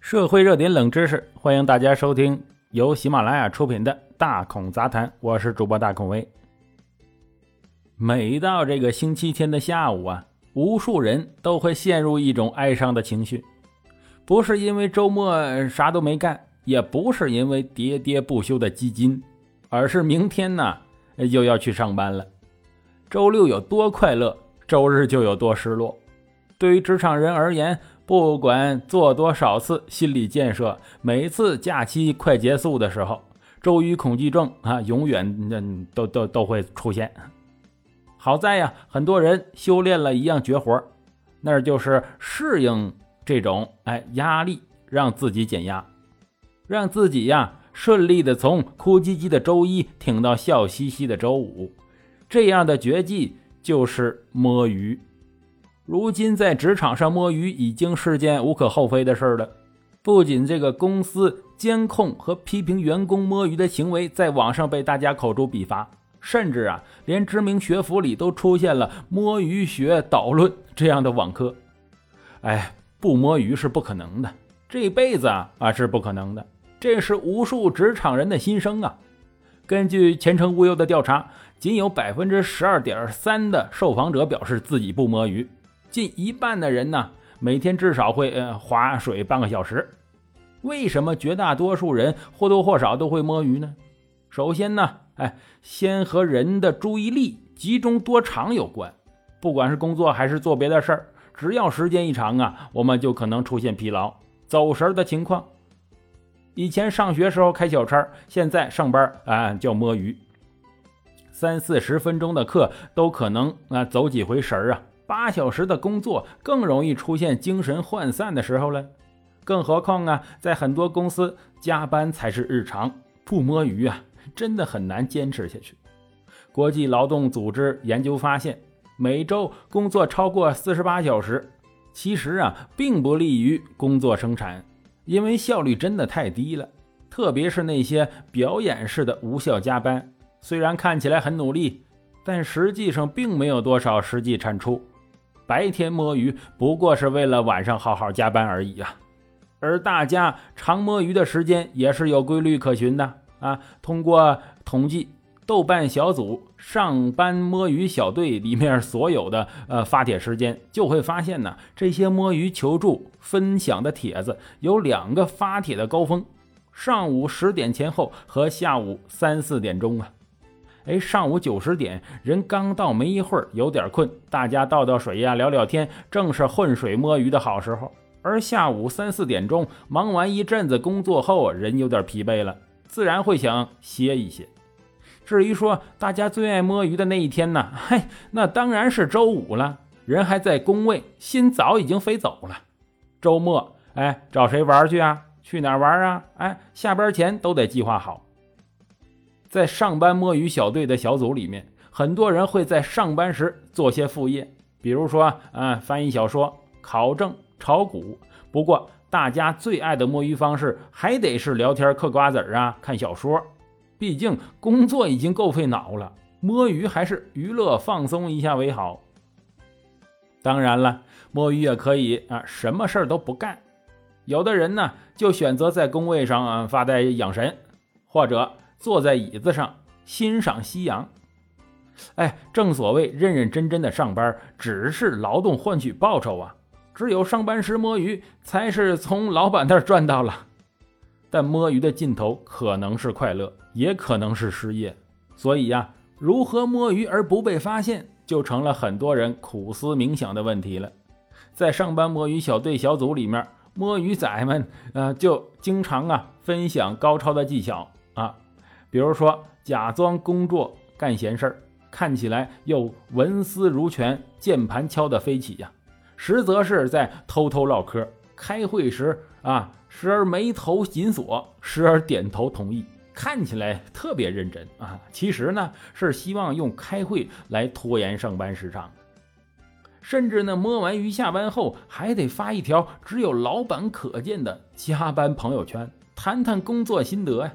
社会热点冷知识，欢迎大家收听由喜马拉雅出品的《大孔杂谈》，我是主播大孔威。每到这个星期天的下午啊，无数人都会陷入一种哀伤的情绪，不是因为周末啥都没干，也不是因为喋喋不休的基金，而是明天呢又要去上班了。周六有多快乐，周日就有多失落。对于职场人而言，不管做多少次心理建设，每次假期快结束的时候，周一恐惧症啊，永远那都都都会出现。好在呀，很多人修炼了一样绝活，那就是适应这种哎压力，让自己减压，让自己呀顺利的从哭唧唧的周一挺到笑嘻嘻的周五。这样的绝技就是摸鱼。如今在职场上摸鱼已经是件无可厚非的事了。不仅这个公司监控和批评员工摸鱼的行为在网上被大家口诛笔伐，甚至啊，连知名学府里都出现了摸鱼学导论这样的网课。哎，不摸鱼是不可能的，这辈子啊啊是不可能的。这是无数职场人的心声啊。根据前程无忧的调查，仅有百分之十二点三的受访者表示自己不摸鱼。近一半的人呢，每天至少会呃划水半个小时。为什么绝大多数人或多或少都会摸鱼呢？首先呢，哎，先和人的注意力集中多长有关。不管是工作还是做别的事儿，只要时间一长啊，我们就可能出现疲劳、走神的情况。以前上学时候开小差，现在上班啊叫摸鱼。三四十分钟的课都可能啊走几回神儿啊。八小时的工作更容易出现精神涣散的时候了，更何况啊，在很多公司加班才是日常，不摸鱼啊，真的很难坚持下去。国际劳动组织研究发现，每周工作超过四十八小时，其实啊，并不利于工作生产，因为效率真的太低了。特别是那些表演式的无效加班，虽然看起来很努力，但实际上并没有多少实际产出。白天摸鱼不过是为了晚上好好加班而已啊，而大家常摸鱼的时间也是有规律可循的啊。通过统计，豆瓣小组上班摸鱼小队里面所有的呃发帖时间，就会发现呢，这些摸鱼求助分享的帖子有两个发帖的高峰：上午十点前后和下午三四点钟啊。哎，上午九十点，人刚到没一会儿，有点困，大家倒倒水呀，聊聊天，正是浑水摸鱼的好时候。而下午三四点钟，忙完一阵子工作后，人有点疲惫了，自然会想歇一歇。至于说大家最爱摸鱼的那一天呢？嘿，那当然是周五了，人还在工位，心早已经飞走了。周末，哎，找谁玩去啊？去哪玩啊？哎，下班前都得计划好。在上班摸鱼小队的小组里面，很多人会在上班时做些副业，比如说，嗯，翻译小说、考证、炒股。不过，大家最爱的摸鱼方式还得是聊天、嗑瓜子啊，看小说。毕竟工作已经够费脑了，摸鱼还是娱乐放松一下为好。当然了，摸鱼也可以啊，什么事儿都不干。有的人呢，就选择在工位上啊发呆养神，或者。坐在椅子上欣赏夕阳，哎，正所谓认认真真的上班只是劳动换取报酬啊，只有上班时摸鱼才是从老板那儿赚到了。但摸鱼的尽头可能是快乐，也可能是失业，所以呀，如何摸鱼而不被发现，就成了很多人苦思冥想的问题了。在上班摸鱼小队小组里面，摸鱼仔们啊，就经常啊分享高超的技巧。比如说，假装工作干闲事儿，看起来又文思如泉，键盘敲得飞起呀，实则是在偷偷唠嗑。开会时啊，时而眉头紧锁，时而点头同意，看起来特别认真啊。其实呢，是希望用开会来拖延上班时长。甚至呢，摸完鱼下班后，还得发一条只有老板可见的加班朋友圈，谈谈工作心得呀。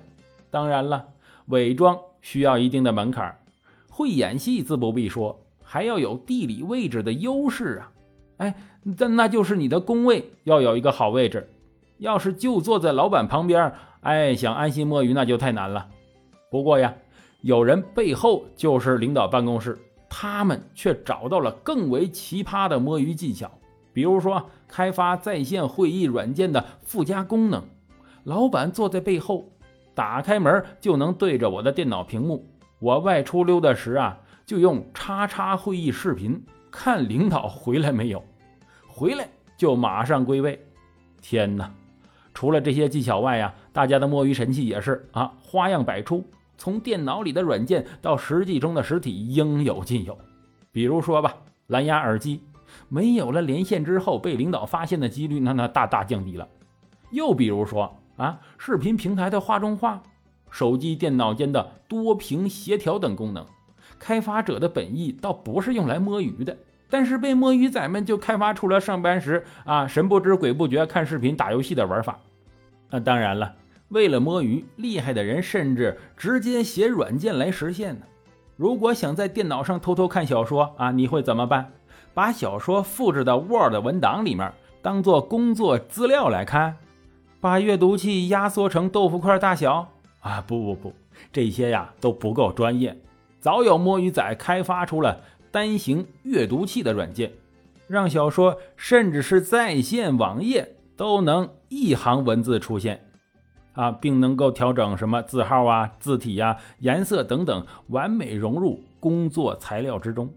当然了。伪装需要一定的门槛，会演戏自不必说，还要有地理位置的优势啊！哎，那那就是你的工位要有一个好位置。要是就坐在老板旁边，哎，想安心摸鱼那就太难了。不过呀，有人背后就是领导办公室，他们却找到了更为奇葩的摸鱼技巧，比如说开发在线会议软件的附加功能。老板坐在背后，打开门就能对着我的电脑屏幕。我外出溜达时啊，就用叉叉会议视频看领导回来没有，回来就马上归位。天哪！除了这些技巧外呀，大家的摸鱼神器也是啊，花样百出。从电脑里的软件到实际中的实体，应有尽有。比如说吧，蓝牙耳机没有了连线之后，被领导发现的几率那那大大降低了。又比如说啊，视频平台的画中画，手机电脑间的多屏协调等功能，开发者的本意倒不是用来摸鱼的，但是被摸鱼仔们就开发出了上班时啊神不知鬼不觉看视频打游戏的玩法。那当然了，为了摸鱼，厉害的人甚至直接写软件来实现呢。如果想在电脑上偷偷看小说啊，你会怎么办？把小说复制到 Word 文档里面，当做工作资料来看？把阅读器压缩成豆腐块大小？啊，不不不，这些呀都不够专业。早有摸鱼仔开发出了单行阅读器的软件，让小说甚至是在线网页都能。一行文字出现，啊，并能够调整什么字号啊、字体呀、颜色等等，完美融入工作材料之中。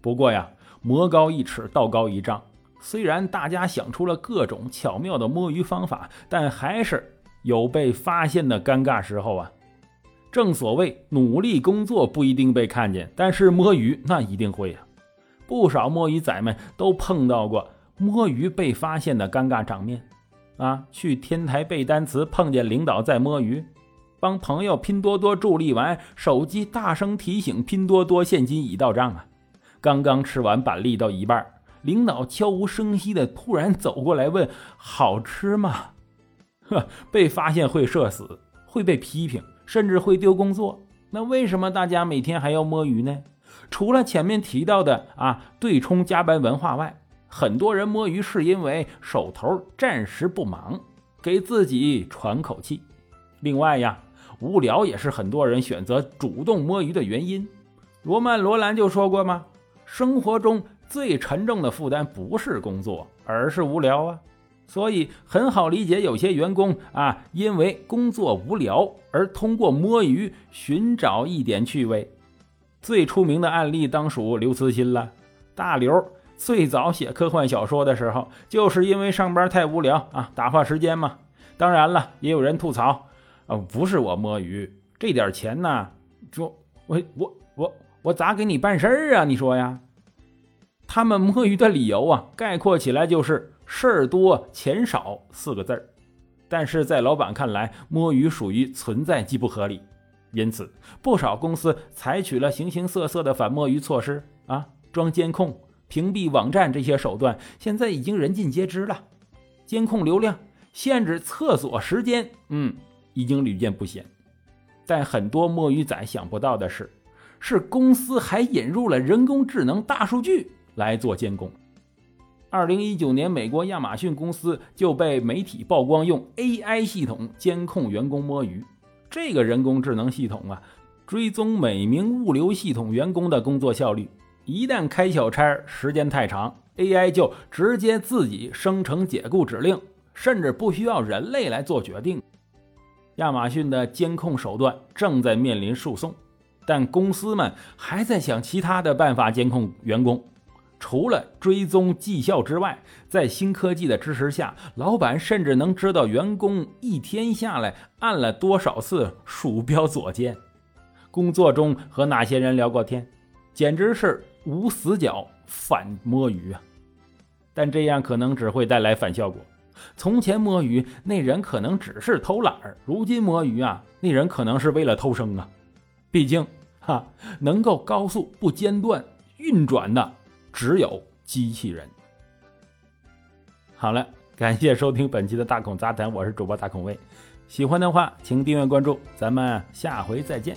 不过呀，魔高一尺，道高一丈。虽然大家想出了各种巧妙的摸鱼方法，但还是有被发现的尴尬时候啊。正所谓，努力工作不一定被看见，但是摸鱼那一定会呀。不少摸鱼仔们都碰到过摸鱼被发现的尴尬场面。啊，去天台背单词，碰见领导在摸鱼；帮朋友拼多多助力完，手机大声提醒拼多多现金已到账啊！刚刚吃完板栗到一半，领导悄无声息的突然走过来问：“好吃吗？”呵，被发现会社死，会被批评，甚至会丢工作。那为什么大家每天还要摸鱼呢？除了前面提到的啊对冲加班文化外，很多人摸鱼是因为手头暂时不忙，给自己喘口气。另外呀，无聊也是很多人选择主动摸鱼的原因。罗曼·罗兰就说过吗？生活中最沉重的负担不是工作，而是无聊啊。所以很好理解，有些员工啊，因为工作无聊而通过摸鱼寻找一点趣味。最出名的案例当属刘慈欣了，大刘。最早写科幻小说的时候，就是因为上班太无聊啊，打发时间嘛。当然了，也有人吐槽，啊，不是我摸鱼，这点钱呢，说我我我我咋给你办事儿啊？你说呀？他们摸鱼的理由啊，概括起来就是事儿多钱少四个字儿。但是在老板看来，摸鱼属于存在即不合理，因此不少公司采取了形形色色的反摸鱼措施啊，装监控。屏蔽网站这些手段现在已经人尽皆知了，监控流量、限制厕所时间，嗯，已经屡见不鲜。但很多摸鱼仔想不到的是，是公司还引入了人工智能大数据来做监控。二零一九年，美国亚马逊公司就被媒体曝光用 AI 系统监控员工摸鱼。这个人工智能系统啊，追踪每名物流系统员工的工作效率。一旦开小差时间太长，AI 就直接自己生成解雇指令，甚至不需要人类来做决定。亚马逊的监控手段正在面临诉讼，但公司们还在想其他的办法监控员工。除了追踪绩效之外，在新科技的支持下，老板甚至能知道员工一天下来按了多少次鼠标左键，工作中和哪些人聊过天，简直是。无死角反摸鱼啊，但这样可能只会带来反效果。从前摸鱼那人可能只是偷懒儿，如今摸鱼啊，那人可能是为了偷生啊。毕竟哈，能够高速不间断运转的只有机器人。好了，感谢收听本期的大孔杂谈，我是主播大孔卫。喜欢的话，请订阅关注，咱们下回再见。